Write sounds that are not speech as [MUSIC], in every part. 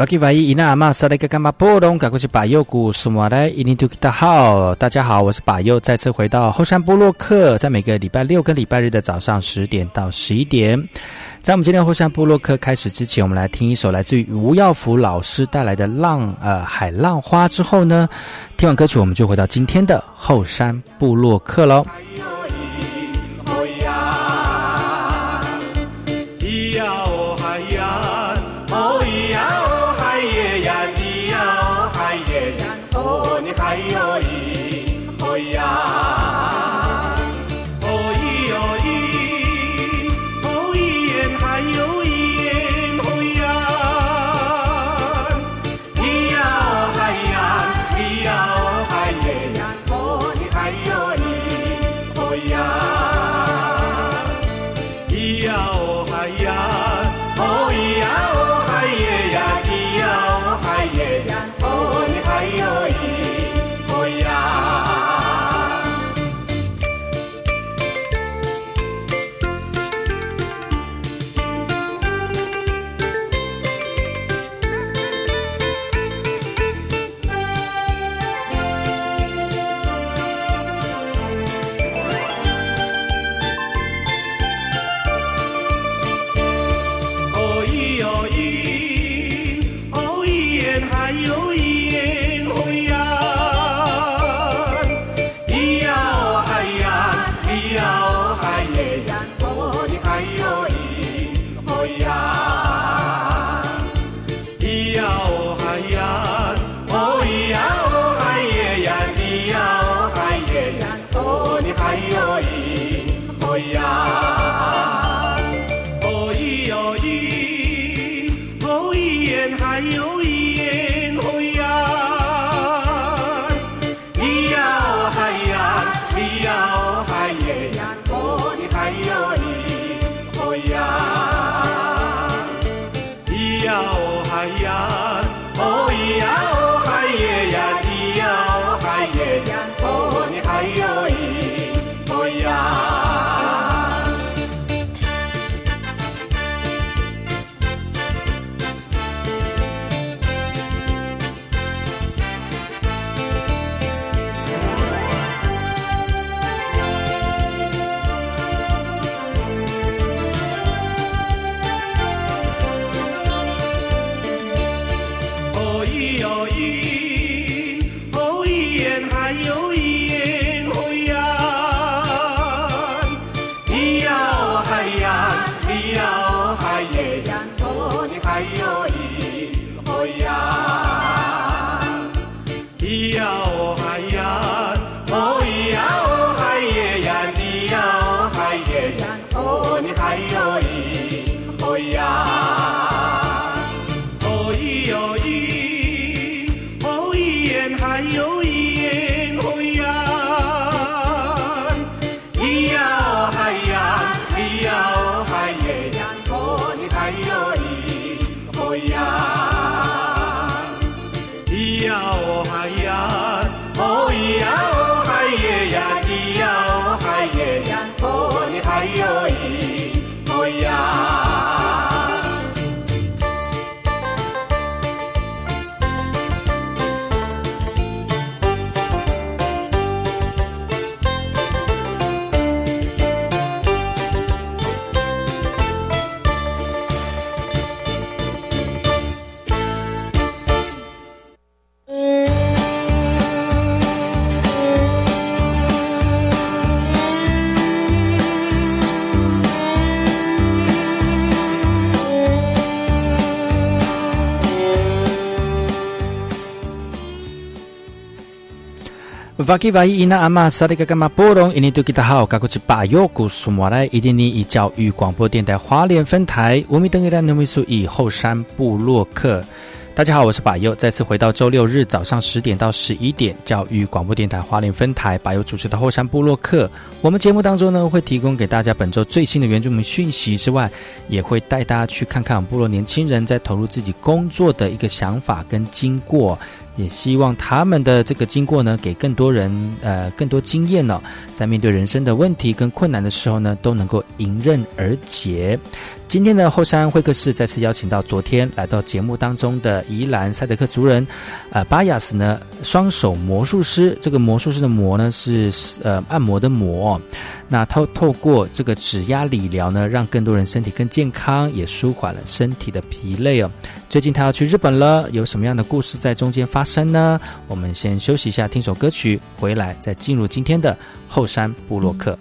瓦基瓦伊伊纳阿玛萨雷格干巴波隆，赶过去把右古苏马来伊尼图吉达好，大家好，我是把右，再次回到后山部落克，在每个礼拜六跟礼拜日的早上十点到十一点，在我们今天后山部落克开始之前，我们来听一首来自于吴耀福老师带来的《浪呃海浪花》之后呢，听完歌曲我们就回到今天的后山部落克喽。瓦基瓦伊伊那阿玛萨利格干玛波隆伊尼杜吉达好，噶过去巴尤古苏马来伊甸尼以教育广播电台华联分台，我们等一兰农民数以后山部落客。大家好，我是百佑，再次回到周六日早上十点到十一点，教育广播电台花莲分台百佑主持的后山部落客。我们节目当中呢，会提供给大家本周最新的原住民讯息之外，也会带大家去看看部落年轻人在投入自己工作的一个想法跟经过。也希望他们的这个经过呢，给更多人呃更多经验呢，在面对人生的问题跟困难的时候呢，都能够迎刃而解。今天的后山会客室再次邀请到昨天来到节目当中的宜兰赛德克族人，呃巴雅斯呢，双手魔术师。这个魔术师的魔呢是呃按摩的魔。那透透过这个指压理疗呢，让更多人身体更健康，也舒缓了身体的疲累哦。最近他要去日本了，有什么样的故事在中间发生呢？我们先休息一下，听首歌曲，回来再进入今天的后山部落客。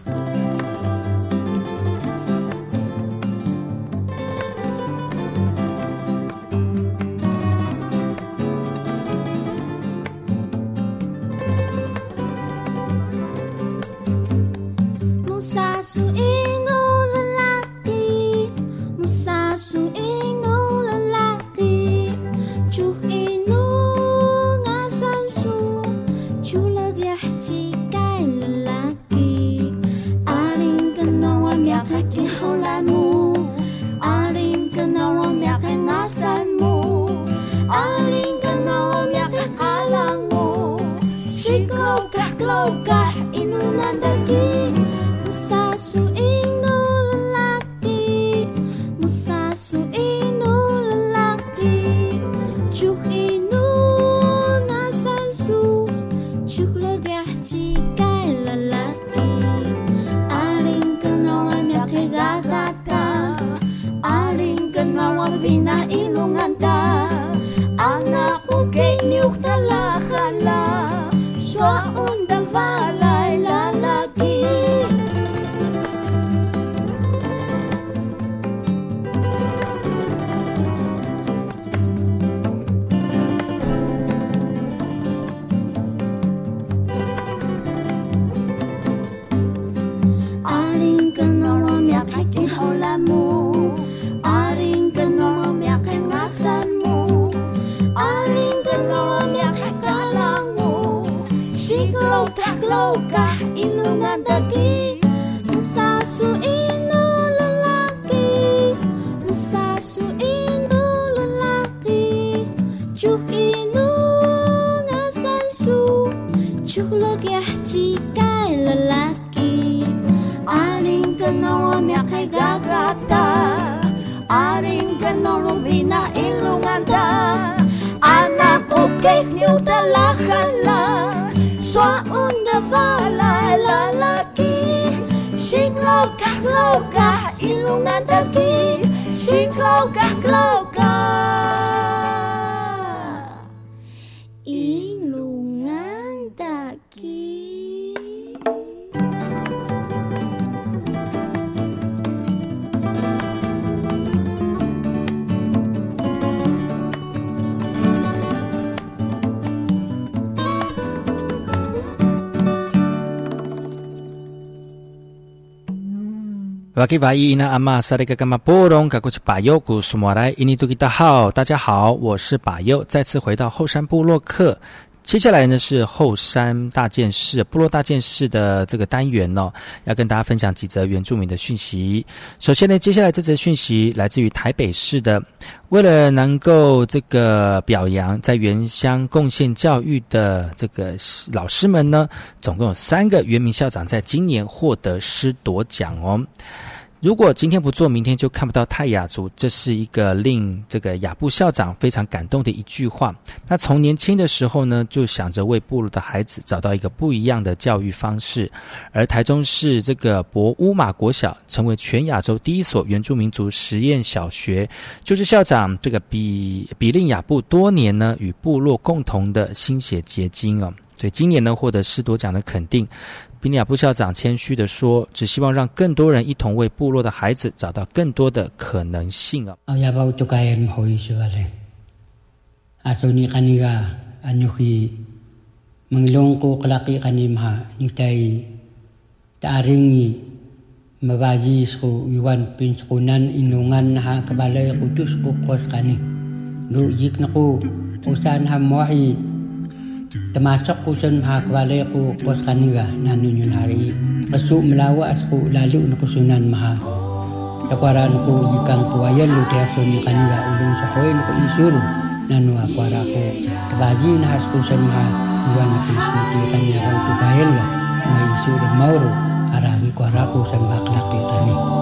瓦基瓦伊那阿玛萨利格伽马波隆嘎古奇巴尤古苏莫来伊尼杜吉达好，大家好，我是巴尤，再次回到后山部落客。接下来呢是后山大件事、部落大件事的这个单元哦，要跟大家分享几则原住民的讯息。首先呢，接下来这则讯息来自于台北市的，为了能够这个表扬在原乡贡献教育的这个老师们呢，总共有三个原名校长在今年获得师铎奖哦。如果今天不做，明天就看不到泰雅族。这是一个令这个雅布校长非常感动的一句话。那从年轻的时候呢，就想着为部落的孩子找到一个不一样的教育方式。而台中市这个博乌马国小成为全亚洲第一所原住民族实验小学，就是校长这个比比令雅布多年呢与部落共同的心血结晶哦。所以今年呢获得师铎奖的肯定。比尼亚布校长谦虚地说：“只希望让更多人一同为部落的孩子找到更多的可能性啊！” Temasak po sa mahagwalay ko nanunyun kaniga hari. Kaso melawa asku lalu lalo na kusunan maha. Nakwaran ko yukang tuwayan lo tiya ko kaniga ulung sa koin isur. Nanu akwara ko. Tabaji na as ko sa maha. Iwan na kusun tiya kanya ko ga. May isur mauro. Aragi ko arako sa.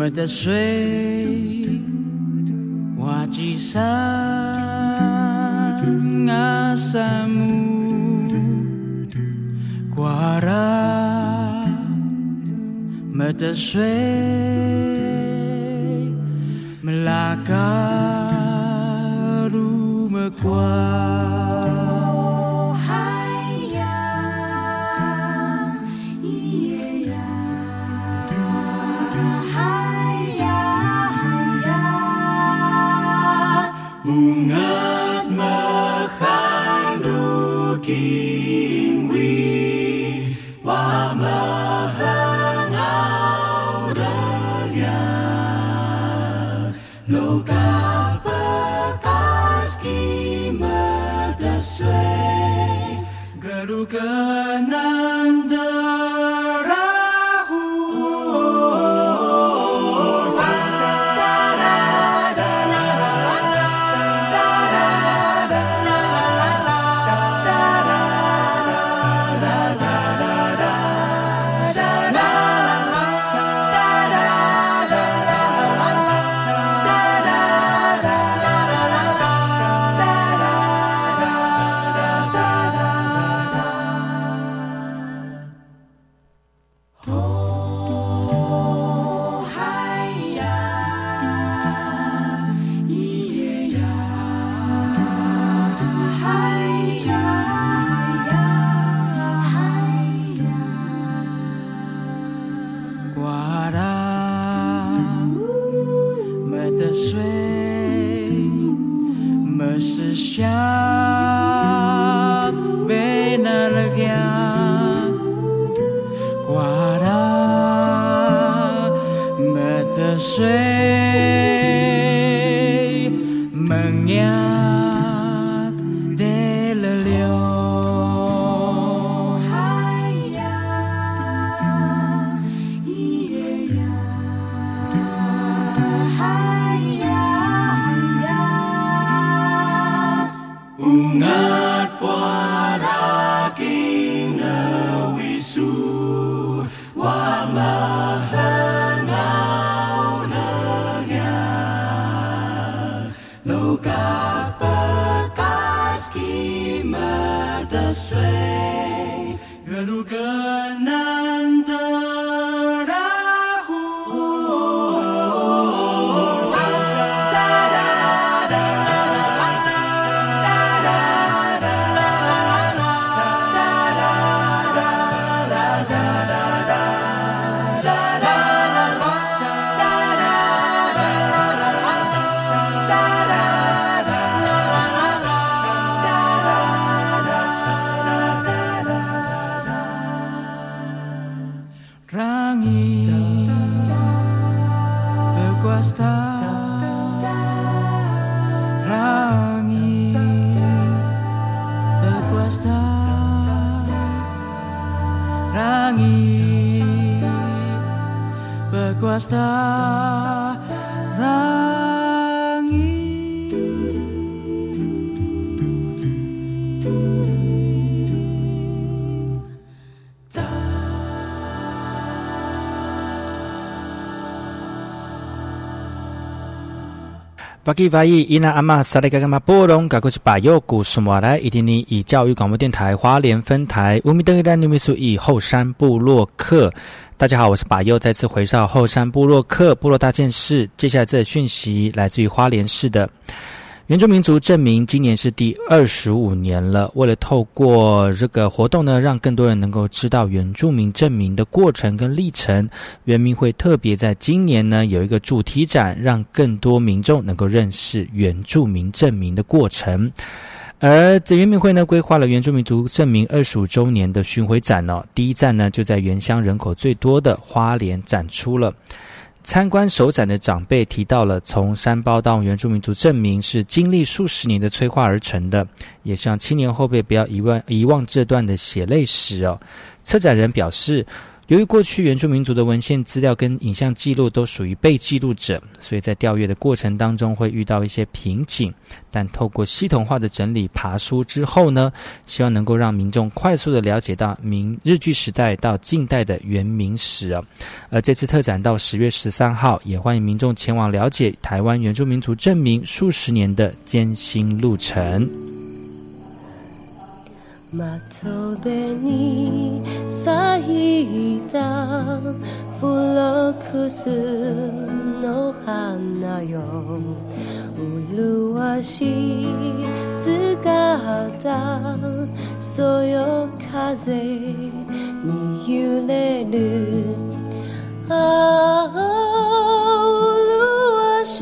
Me 的水，瓦吉山阿萨姆，瓜拉 me 的水，me la garu me 瓜。good. 巴基瓦伊伊那阿玛萨利嘎嘎玛波隆，嘎古是巴尤古苏马来，伊蒂尼以教育广播电台花莲分台乌米登伊丹努米苏以后山部落客。大家好，我是巴尤，再次回到后山部落客部落大件事。接下来这讯息来自于花莲市的。原住民族证明今年是第二十五年了。为了透过这个活动呢，让更多人能够知道原住民证明的过程跟历程，原民会特别在今年呢有一个主题展，让更多民众能够认识原住民证明的过程。而在原民会呢规划了原住民族证明二十五周年的巡回展哦，第一站呢就在原乡人口最多的花莲展出了。参观首展的长辈提到了，从山包到原住民族证明是经历数十年的催化而成的，也希望青年后辈不要遗忘遗忘这段的血泪史哦。策展人表示。由于过去原住民族的文献资料跟影像记录都属于被记录者，所以在调阅的过程当中会遇到一些瓶颈。但透过系统化的整理爬书之后呢，希望能够让民众快速的了解到明日据时代到近代的原民史啊。而这次特展到十月十三号，也欢迎民众前往了解台湾原住民族证明数十年的艰辛路程。まとべに咲いたフロックスの花よ。麗しい姿そよ風に揺れる。ああ麗し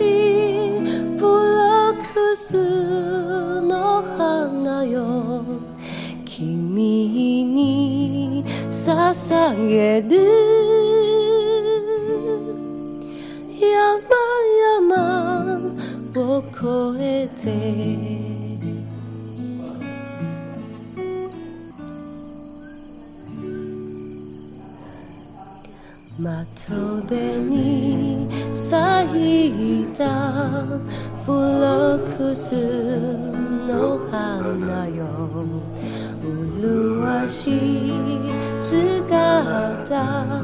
いフロックスの花よ。君に捧げる山々を越えて。まとべに咲いたフロックスの花よ。麗しい姿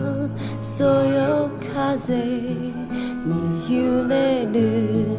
そよ風に揺れる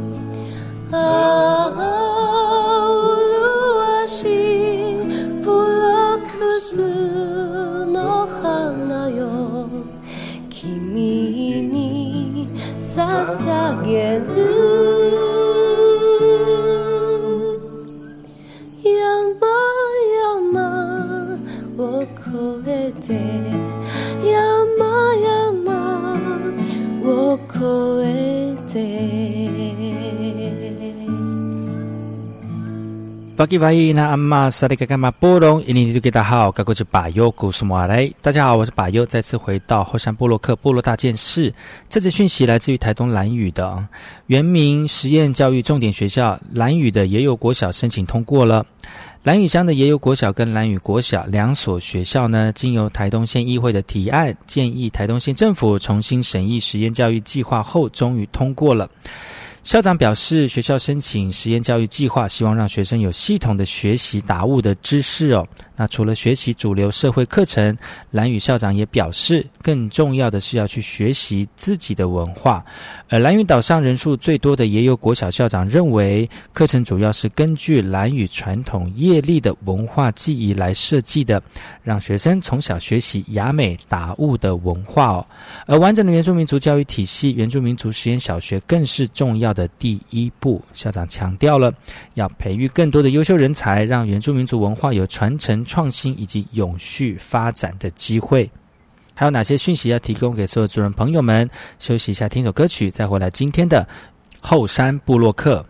吉瓦伊那阿玛萨利格干玛波隆，印尼都给大家好，该过去巴尤古苏马来。大家好，我是巴尤，再次回到后山部落克部落大件事。这次讯息来自于台东蓝屿的原名实验教育重点学校蓝屿的也有国小申请通过了。蓝屿乡的也有国小跟蓝屿国小两所学校呢，经由台东县议会的提案，建议台东县政府重新审议实验教育计划后，终于通过了。校长表示，学校申请实验教育计划，希望让学生有系统的学习达悟的知识哦。那除了学习主流社会课程，蓝屿校长也表示，更重要的是要去学习自己的文化。而蓝屿岛上人数最多的也有国小校长认为，课程主要是根据蓝屿传统业力的文化记忆来设计的，让学生从小学习雅美达悟的文化哦。而完整的原住民族教育体系，原住民族实验小学更是重要的第一步。校长强调了，要培育更多的优秀人才，让原住民族文化有传承、创新以及永续发展的机会。还有哪些讯息要提供给所有主人朋友们？休息一下，听首歌曲，再回来今天的后山部落客。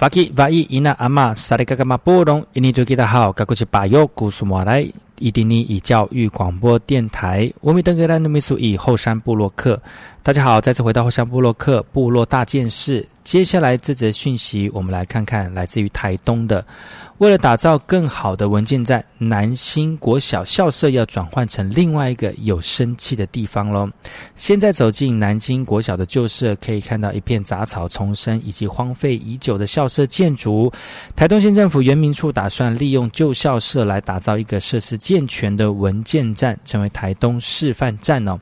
瓦吉瓦伊伊那阿玛萨利嘎嘎玛波隆，印尼多吉达好，噶古是巴尤古苏马来，伊丁尼以教育广播电台，我米登格兰努米苏以后山布洛克。大家好，再次回到后山布洛克部落大件事。接下来这则讯息，我们来看看来自于台东的。为了打造更好的文件站，南新国小校舍要转换成另外一个有生气的地方喽。现在走进南京国小的旧舍，可以看到一片杂草丛生以及荒废已久的校舍建筑。台东县政府原民处打算利用旧校舍来打造一个设施健全的文件站，成为台东示范站哦。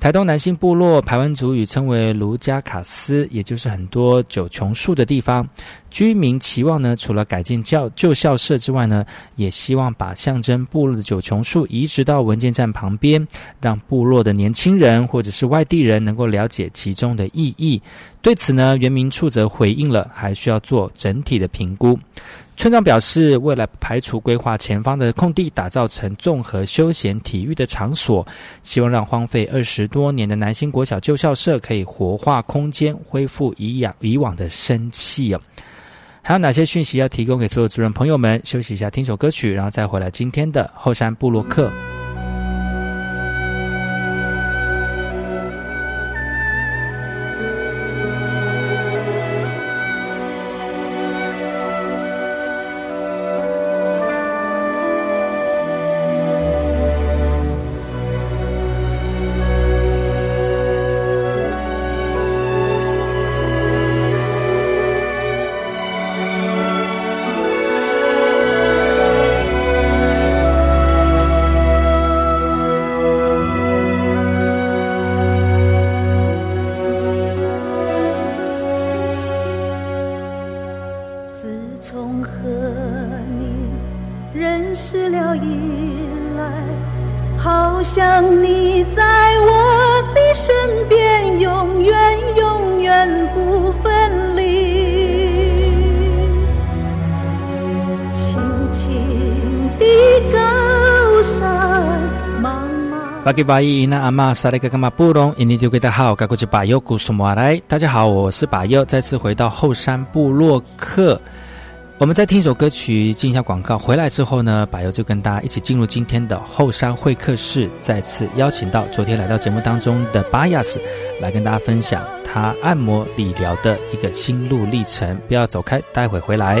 台东南新部落排湾族语称为卢加卡斯，也就是很多九琼树的地方。居民期望呢，除了改建教旧校舍之外呢，也希望把象征部落的九琼树移植到文件站旁边，让部落的年轻人或者是外地人能够了解其中的意义。对此呢，原民处则回应了，还需要做整体的评估。村长表示，为了排除规划前方的空地，打造成综合休闲体育的场所，希望让荒废二十多年的南新国小旧校舍可以活化空间，恢复以养以往的生气哦。还有哪些讯息要提供给所有主人朋友们？休息一下，听首歌曲，然后再回来今天的后山部落客。巴吉巴伊那阿玛萨利格格玛布隆，印尼丢给大家好，该过去巴尤古苏马来。大家好，我是巴尤，再次回到后山部落客。我们再听一首歌曲，进一下广告。回来之后呢，巴尤就跟大家一起进入今天的后山会客室，再次邀请到昨天来到节目当中的巴亚斯来跟大家分享他按摩理疗的一个心路历程。不要走开，待会回来。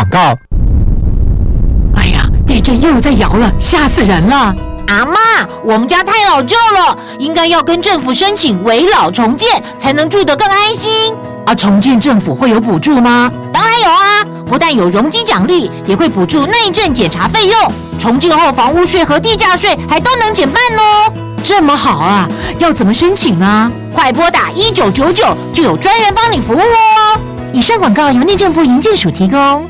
广告。哎呀，地震又在摇了，吓死人了！阿妈，我们家太老旧了，应该要跟政府申请围老重建，才能住得更安心。啊，重建政府会有补助吗？当然有啊，不但有容积奖励，也会补助内政检查费用。重建后房屋税和地价税还都能减半哦。这么好啊，要怎么申请呢？快拨打一九九九，就有专人帮你服务哦。以上广告由内政部营建署提供。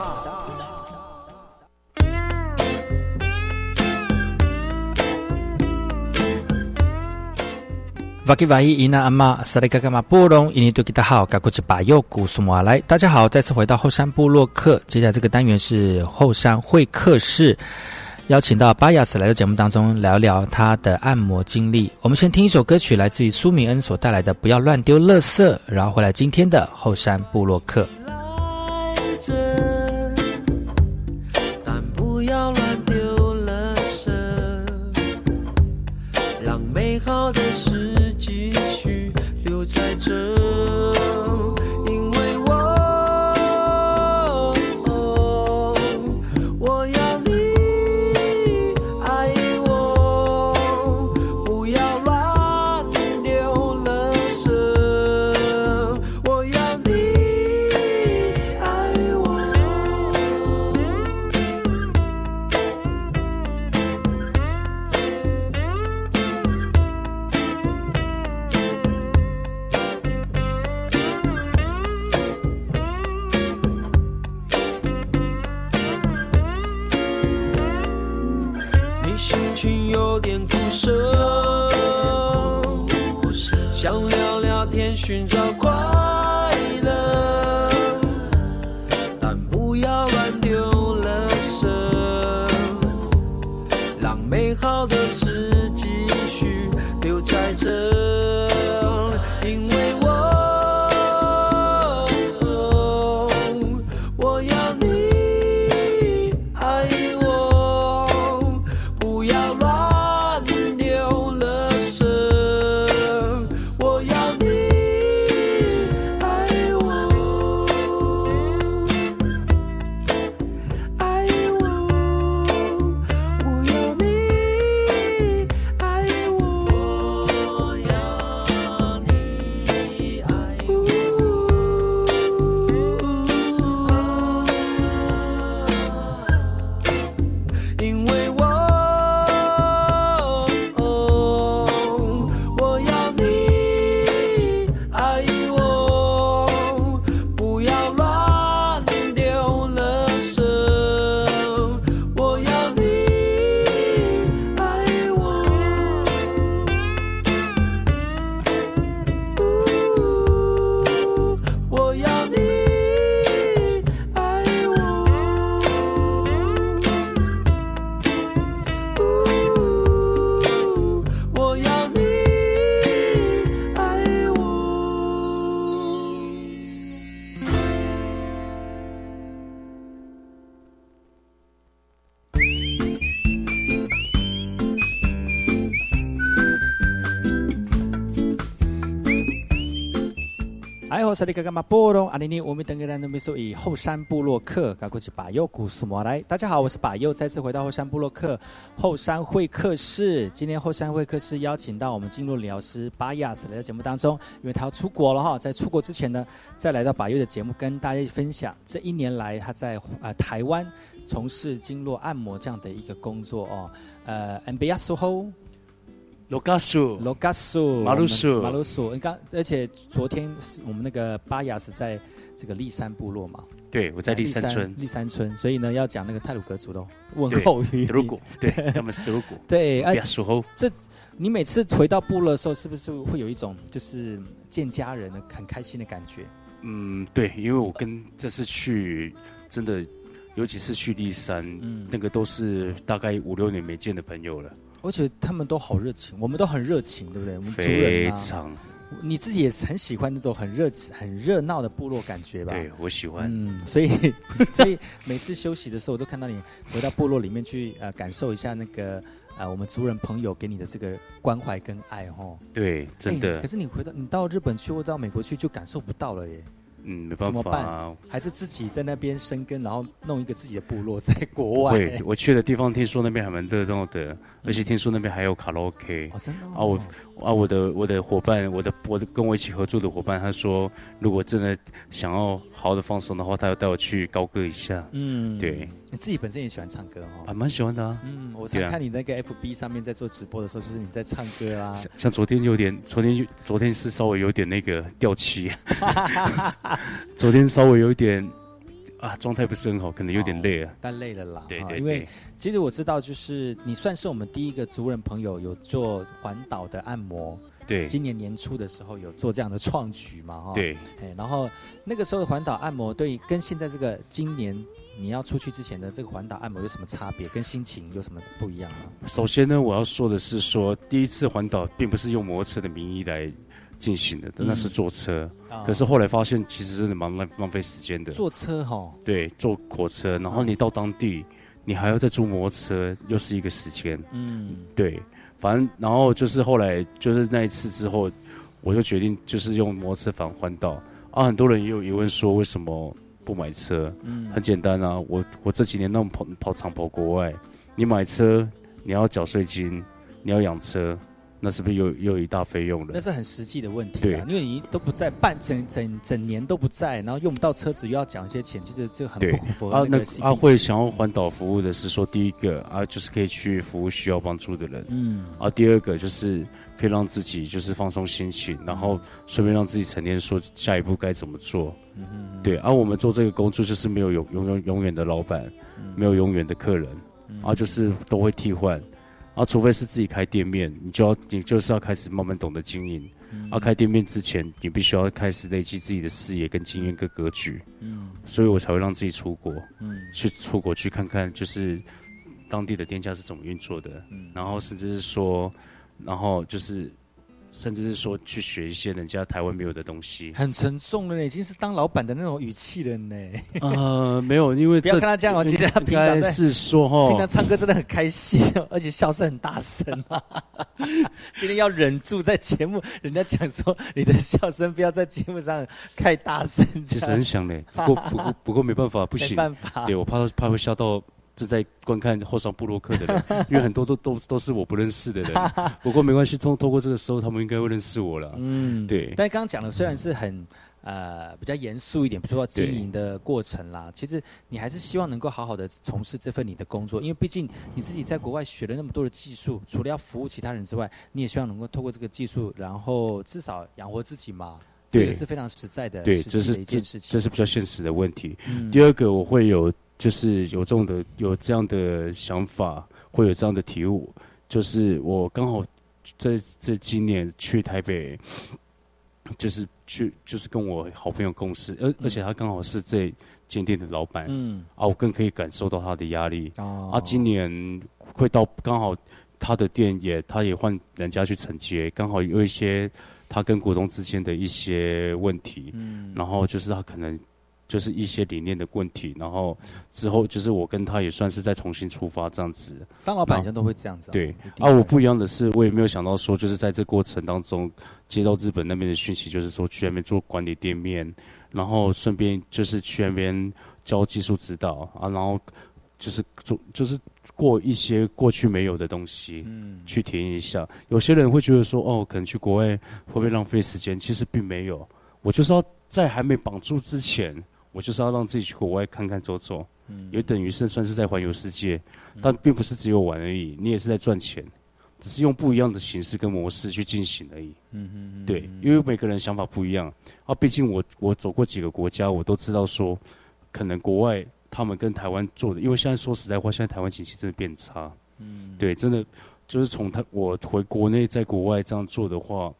瓦吉瓦伊伊娜阿玛萨利嘎嘎玛波隆伊尼多吉达好，嘎古吉巴右古苏马来，大家好，再次回到后山部落客，接下来这个单元是后山会客室，邀请到巴雅斯来到节目当中聊聊他的按摩经历。我们先听一首歌曲，来自于苏明恩所带来的《不要乱丢垃圾》，然后回来今天的后山部落客。有点苦涩，哎，我是你哥哥马波隆阿尼尼，我们等个人都没说以后山部落客，赶过去把右古苏摩来。大家好，我是把右，再次回到后山部落客后山会客室。今天后山会客室邀请到我们进入疗师巴亚斯来到节目当中，因为他要出国了哈，在出国之前呢，再来到把右的节目，跟大家分享这一年来他在呃台湾从事经络按摩这样的一个工作哦。呃 a m b i a s o 罗嘎苏，罗嘎苏，马鲁苏马鲁苏。你刚，而且昨天是我们那个巴雅是在这个立山部落嘛？对，我在立山村。立山村，所以呢，要讲那个泰鲁格族的问候语。德鲁古，对，[LAUGHS] 他们是德鲁古。对，哎，属猴。这，你每次回到部落的时候，是不是会有一种就是见家人的很开心的感觉？嗯，对，因为我跟这次去，真的，尤其是去立山，嗯，那个都是大概五六年没见的朋友了。而且他们都好热情，我们都很热情，对不对？我们族人啊，非常。你自己也是很喜欢那种很热、很热闹的部落感觉吧？对，我喜欢。嗯，所以 [LAUGHS] 所以每次休息的时候，我都看到你回到部落里面去，呃，感受一下那个呃我们族人朋友给你的这个关怀跟爱，哦。对，真的。可是你回到你到日本去或到美国去，就感受不到了耶。嗯，没办法、啊，怎么办？还是自己在那边生根，然后弄一个自己的部落在国外。对，我去的地方听说那边还蛮热闹的，而且听说那边还有卡拉 OK。哦，真的、哦。啊，我啊，我的我的伙伴，我的我的跟我一起合作的伙伴，他说，如果真的想要好好的放松的话，他要带我去高歌一下。嗯，对。你自己本身也喜欢唱歌哦？啊，蛮喜欢的啊。嗯，我常看你那个 FB 上面在做直播的时候，就是你在唱歌啊。像像昨天有点，昨天昨天是稍微有点那个掉漆。[LAUGHS] 昨天稍微有一点啊，状态不是很好，可能有点累啊。但累了啦。对对。因为其实我知道，就是你算是我们第一个族人朋友有做环岛的按摩。对。今年年初的时候有做这样的创举嘛？哈。对。哎，然后那个时候的环岛按摩，对跟现在这个今年你要出去之前的这个环岛按摩有什么差别？跟心情有什么不一样吗？首先呢，我要说的是说，第一次环岛并不是用摩托车的名义来。进行的，那是坐车。嗯、可是后来发现，其实真的蛮浪浪费时间的。坐车哈？对，坐火车，然后你到当地，你还要再租摩托车，又是一个时间。嗯，对，反正然后就是后来就是那一次之后，我就决定就是用摩托车返环岛。啊，很多人也有疑问说，为什么不买车？嗯，很简单啊，我我这几年那么跑跑长跑国外，你买车你要缴税金，你要养车。那是不是又又一大费用了？那是很实际的问题、啊，对，因为你都不在，半整整整年都不在，然后用不到车子，又要讲一些钱，其实这个很不符合那个。啊，那会想要环岛服务的是说，第一个啊，就是可以去服务需要帮助的人，嗯，啊，第二个就是可以让自己就是放松心情，然后顺便让自己沉淀，说下一步该怎么做，嗯嗯，对。而、啊、我们做这个工作就是没有永永永永远的老板，嗯、没有永远的客人，嗯、啊，就是都会替换。啊，除非是自己开店面，你就要你就是要开始慢慢懂得经营。嗯、啊，开店面之前，你必须要开始累积自己的视野跟经验跟格局。嗯，所以我才会让自己出国，嗯，去出国去看看，就是当地的店家是怎么运作的，然后甚至是说，然后就是。甚至是说去学一些人家台湾没有的东西，很沉重了呢，已经是当老板的那种语气了呢。呃，没有，因为 [LAUGHS] 不要看他这样哦，其实他平常是说哈，[LAUGHS] 平常唱歌真的很开心，而且笑声很大声嘛。[LAUGHS] 今天要忍住，在节目人家讲说你的笑声不要在节目上太大声，其实很响嘞，不过不过不过没办法，不行，没办法，对我怕怕会笑到。是在观看后上布洛克的人，[LAUGHS] 因为很多都都都是我不认识的人。[LAUGHS] 不过没关系，通通过这个时候，他们应该会认识我了。嗯，对。但刚刚讲的虽然是很呃比较严肃一点，比如说经营的过程啦，其实你还是希望能够好好的从事这份你的工作，因为毕竟你自己在国外学了那么多的技术，除了要服务其他人之外，你也希望能够透过这个技术，然后至少养活自己嘛。这个是非常实在的，对，这是一件事情，这是比较现实的问题。第二个，我会有。就是有这种的，有这样的想法，会有这样的体悟。就是我刚好在这今年去台北，就是去，就是跟我好朋友共事，而而且他刚好是这间店的老板，嗯，啊，我更可以感受到他的压力。啊，今年会到刚好他的店也，他也换人家去承接，刚好有一些他跟股东之间的一些问题，嗯，然后就是他可能。就是一些理念的问题，然后之后就是我跟他也算是再重新出发这样子。当老板人都会这样子。对，啊，我不一样的是，我也没有想到说，就是在这过程当中接到日本那边的讯息，就是说去那边做管理店面，然后顺便就是去那边教技术指导啊，然后就是做就是过一些过去没有的东西，嗯，去体验一下。有些人会觉得说，哦，可能去国外会不会浪费时间？其实并没有，我就是要在还没绑住之前。我就是要让自己去国外看看走走，也等于是算是在环游世界，但并不是只有玩而已，你也是在赚钱，只是用不一样的形式跟模式去进行而已。嗯嗯对，因为每个人想法不一样啊，毕竟我我走过几个国家，我都知道说，可能国外他们跟台湾做的，因为现在说实在话，现在台湾经济真的变差。嗯，对，真的就是从他我回国内，在国外这样做的话。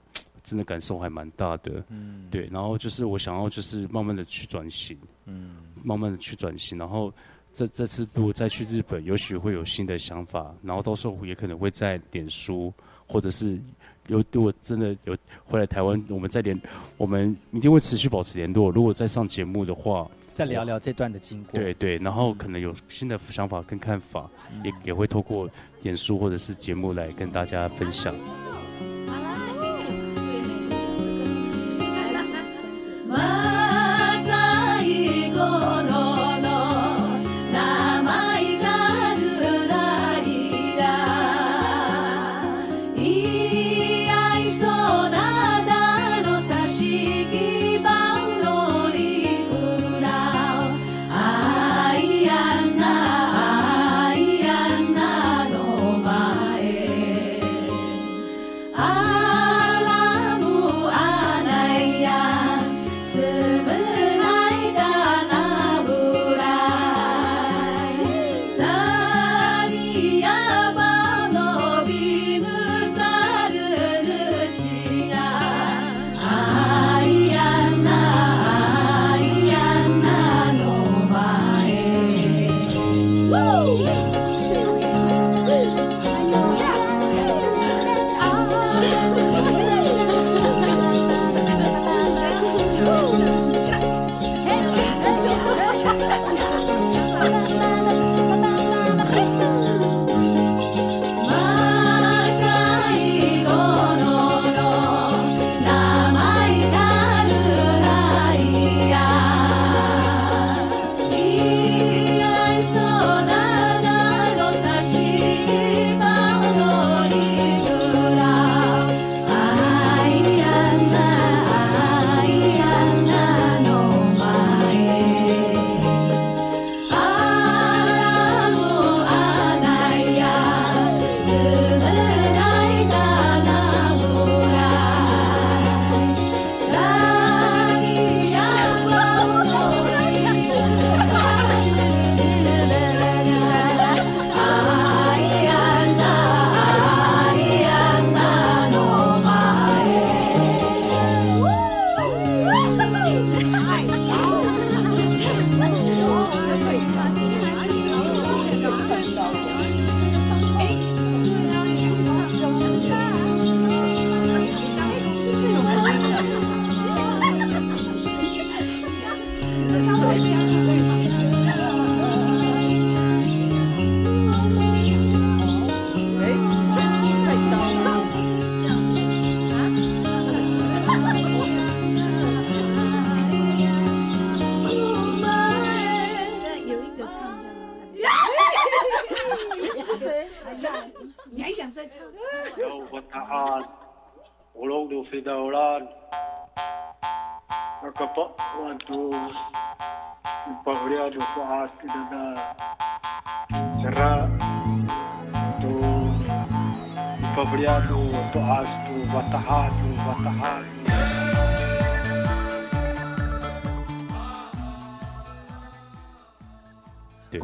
真的感受还蛮大的，嗯，对，然后就是我想要就是慢慢的去转型，嗯，慢慢的去转型，然后这这次如果再去日本，也许会有新的想法，然后到时候也可能会在脸书，或者是有如果真的有回来台湾，我们再联，我们一定会持续保持联络。如果再上节目的话，再聊聊这段的经过，对对，然后可能有新的想法跟看法，也也会透过脸书或者是节目来跟大家分享。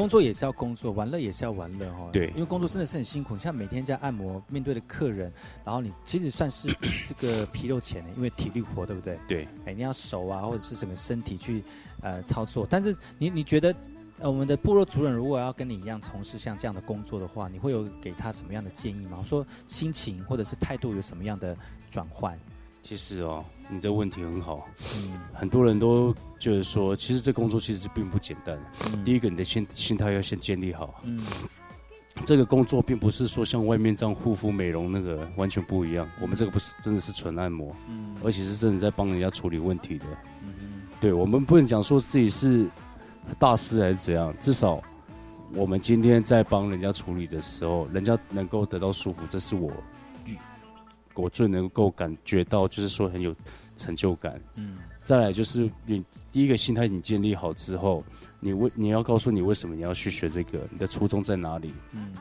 工作也是要工作，玩乐也是要玩乐哦。对因为工作真的是很辛苦。你像每天在按摩，面对的客人，然后你其实算是 [COUGHS] 这个皮肉钱的，因为体力活，对不对？对，哎，你要手啊，或者是整个身体去呃操作。但是你你觉得，呃，我们的部落族人如果要跟你一样从事像这样的工作的话，你会有给他什么样的建议吗？说心情或者是态度有什么样的转换？其实哦，你这问题很好。嗯很多人都觉得说，其实这工作其实并不简单。嗯第一个，你的心心态要先建立好。嗯这个工作并不是说像外面这样护肤美容那个完全不一样。我们这个不是真的是纯按摩，嗯而且是真的在帮人家处理问题的。嗯对我们不能讲说自己是大师还是怎样，至少我们今天在帮人家处理的时候，人家能够得到舒服，这是我我最能够感觉到，就是说很有成就感。嗯再来就是你第一个心态你建立好之后，你为你要告诉你为什么你要去学这个，你的初衷在哪里？嗯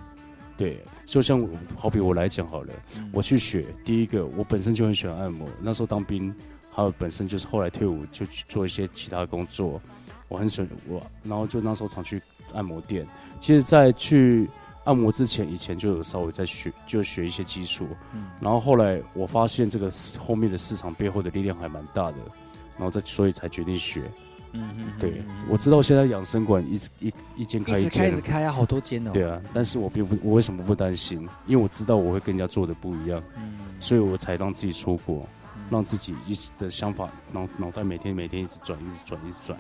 对，就像我好比我来讲好了，嗯我去学第一个，我本身就很喜欢按摩，那时候当兵，还有本身就是后来退伍就去做一些其他工作，我很喜欢我，然后就那时候常去按摩店。其实，在去按摩之前，以前就有稍微在学，就学一些基础，嗯然后后来我发现这个市后面的市场背后的力量还蛮大的，然后再所以才决定学。嗯嗯对，我知道现在养生馆一直一一间开一间一直开啊，好多间哦。对啊，但是我并不，我为什么不担心？因为我知道我会跟人家做的不一样，嗯所以我才让自己出国，让自己一直的想法脑脑袋每天每天一直转，一直转，一直转，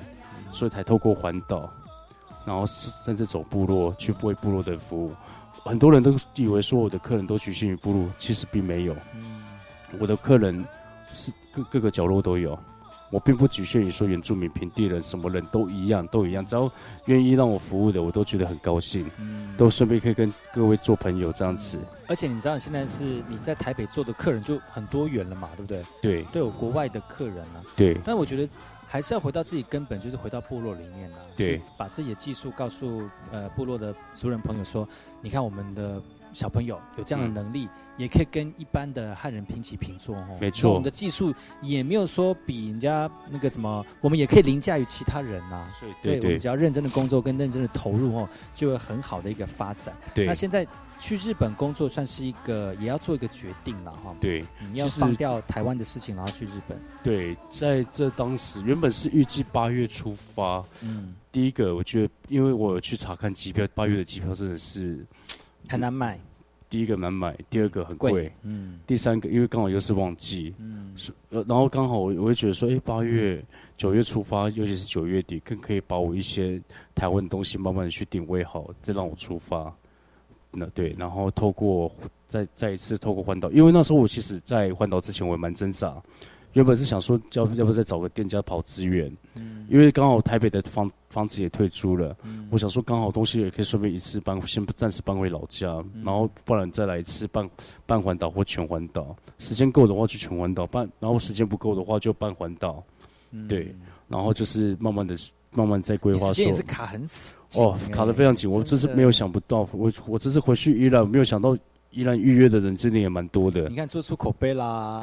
所以才透过环岛，然后是甚至走部落去为部落的服务。很多人都以为说我的客人都局限于部落，其实并没有。我的客人是各各个角落都有，我并不局限于说原住民、平地人，什么人都一样，都一样。只要愿意让我服务的，我都觉得很高兴，都顺便可以跟各位做朋友这样子。而且你知道，现在是你在台北做的客人就很多元了嘛，对不对？对都有国外的客人啊。对但我觉得还是要回到自己根本，就是回到部落里面啦。对去把自己的技术告诉呃部落的族人朋友说，你看我们的小朋友有这样的能力，也可以跟一般的汉人平起平坐哦。没错我们的技术也没有说比人家那个什么，我们也可以凌驾于其他人呐、对对我们只要认真的工作跟认真的投入哦，就有很好的一个发展。对那现在去日本工作算是一个，也要做一个决定了哈。对你要放掉台湾的事情，然后去日本。对，在这当时原本是预计八月出发。嗯，第一个我觉得，因为我去查看机票，八月的机票真的是很难买。第一个难买，第二个很贵，嗯第三个因为刚好又是旺季，嗯是呃，然后刚好我我会觉得说，哎，八月、九月出发，尤其是九月底，更可以把我一些台湾的东西慢慢的去定位好，再让我出发。那对，然后透过再再一次透过环岛，因为那时候我其实，在环岛之前我也蛮挣扎，原本是想说要不要不再找个店家跑资源，嗯。因为刚好台北的房房子也退租了，嗯。我想说刚好东西也可以顺便一次搬，先暂时搬回老家，嗯。然后不然再来一次半半环岛或全环岛，时间够的话去全环岛半，然后时间不够的话就半环岛，对，然后就是慢慢的慢慢在规划时间也是卡很死哦卡的非常紧，我这次没有想不到，我我这次回去依然没有想到宜兰预约的人真的也蛮多的你，看做出口碑啦，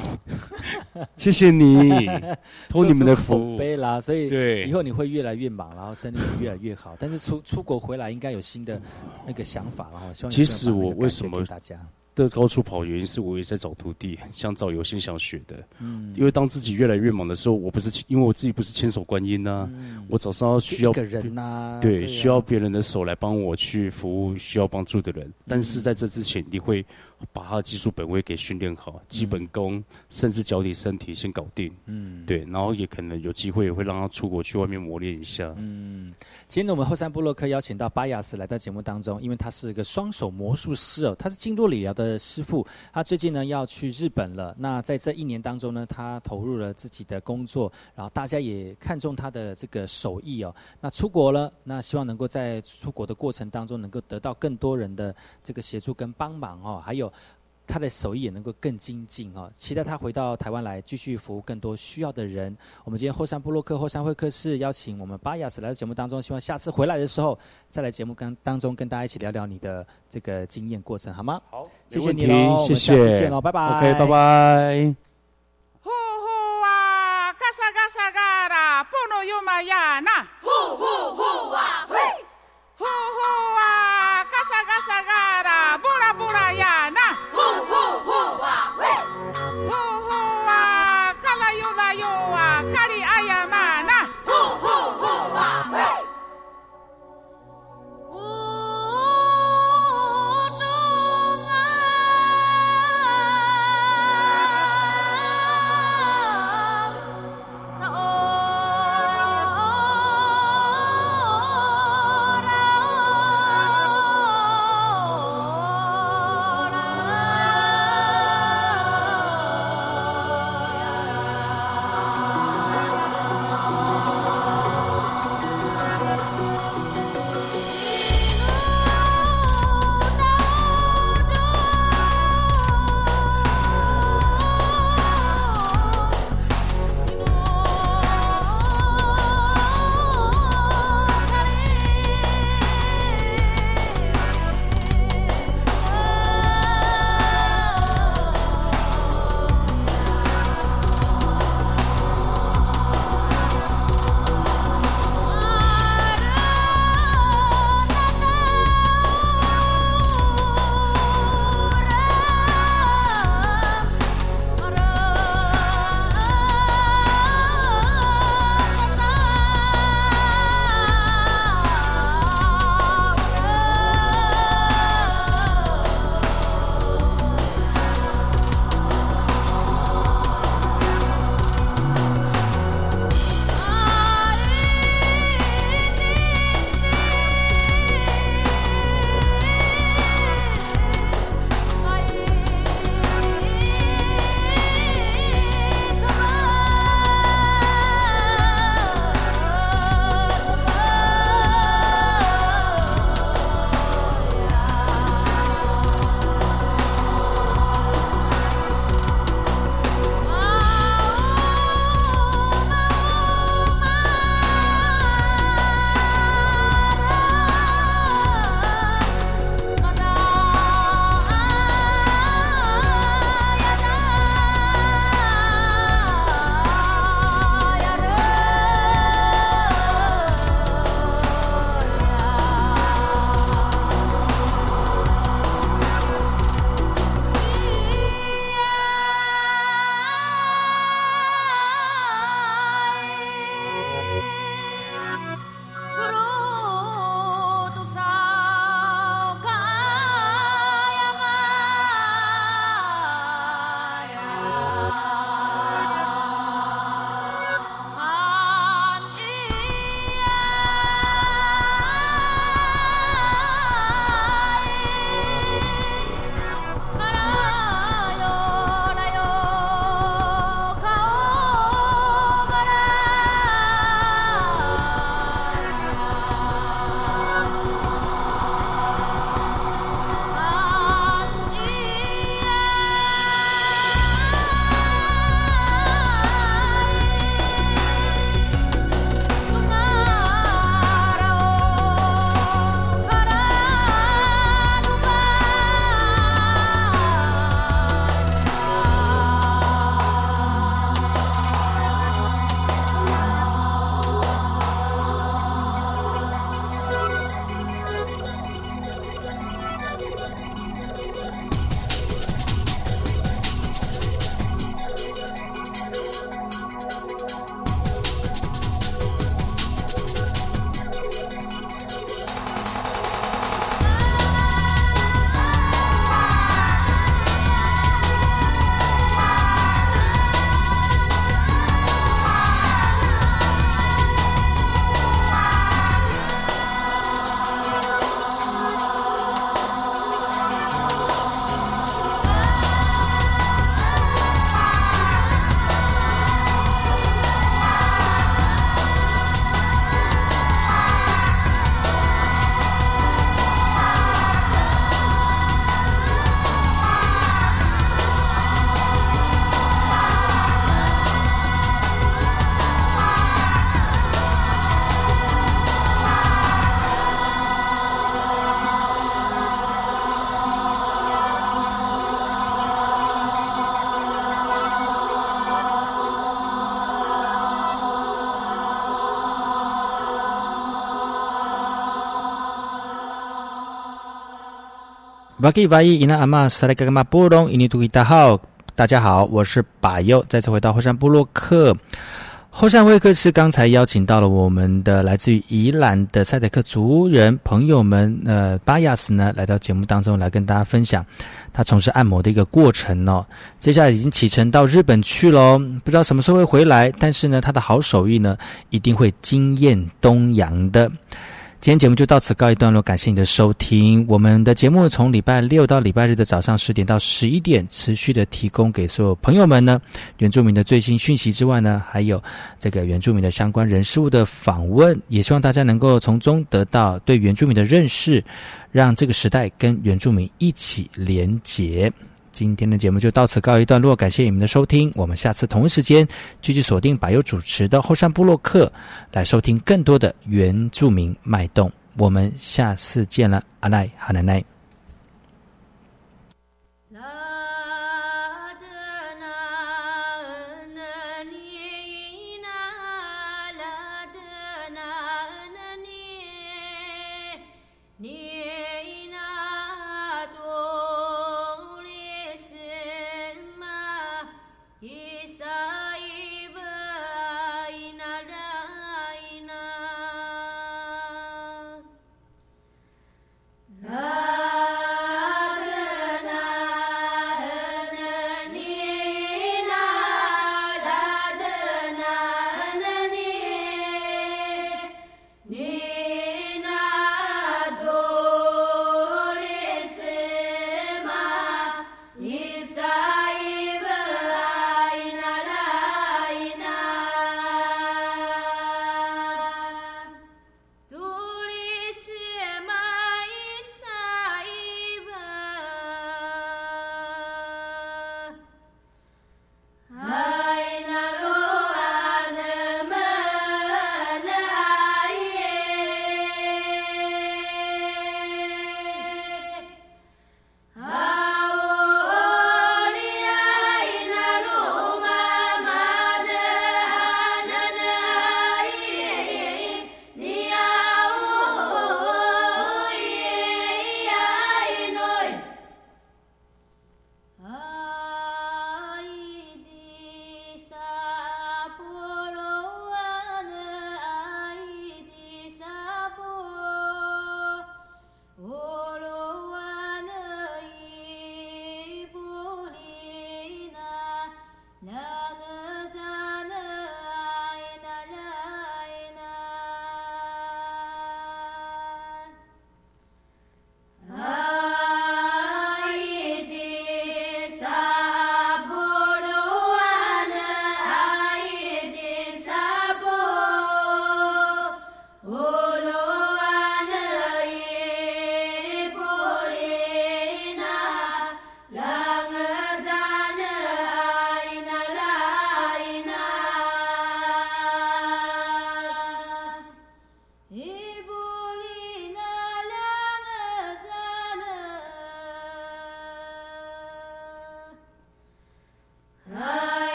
[LAUGHS] 谢谢你，[LAUGHS] 托你们的做出口福，碑啦，所以对以后你会越来越忙，然后生意也越来越好。但是出出国回来应该有新的那个想法，然后希望其实我为什么大家？的高处跑，原因是我也在找徒弟，想找有心想学的。嗯因为当自己越来越忙的时候，我不是因为我自己不是千手观音呐、我早上要需要一个人呐对，需要别人的手来帮我去服务需要帮助的人。但是在这之前，你会把他的技术本位给训练好，基本功甚至脚底身体先搞定。嗯，对，然后也可能有机会也会让他出国去外面磨练一下。嗯，今天呢，我们后山布洛克邀请到巴雅斯来到节目当中，因为他是一个双手魔术师哦，他是经络理疗的的师傅，他最近呢要去日本了。那在这一年当中呢，他投入了自己的工作，然后大家也看中他的这个手艺哦。那出国了，那希望能够在出国的过程当中，能够得到更多人的这个协助跟帮忙哦，还有。他的手艺也能够更精进哦，期待他回到台湾来继续服务更多需要的人。我们今天后山部落克后山会客室邀请我们巴雅斯来到节目当中，希望下次回来的时候再来节目跟当中跟大家一起聊聊你的这个经验过程，好吗？好，谢谢你喽，谢谢，我们下次见喽，拜拜。OK，拜拜。呼呼啊，嘎萨嘎萨嘎啦，不能有嘛呀那。呼呼呼啊，嘿。呼呼啊，嘎萨嘎萨嘎啦，布拉布瓦吉瓦伊伊那阿玛萨莱格玛波隆伊尼图伊达好，大家好，我是巴佑，再次回到后山部落克。后山会客室刚才邀请到了我们的来自于宜兰的赛德克族人朋友们，呃，巴亚斯呢来到节目当中来跟大家分享他从事按摩的一个过程哦。接下来已经启程到日本去喽，不知道什么时候会回来，但是呢，他的好手艺呢一定会惊艳东洋的。今天节目就到此告一段落，感谢你的收听。我们的节目从礼拜六到礼拜日的早上十点到十一点，持续的提供给所有朋友们呢原住民的最新讯息之外呢，还有这个原住民的相关人事物的访问，也希望大家能够从中得到对原住民的认识，让这个时代跟原住民一起连结。今天的节目就到此告一段落，感谢你们的收听。我们下次同一时间继续锁定百优主持的后山部落客，来收听更多的原住民脉动。我们下次见了，阿赖哈奶奶。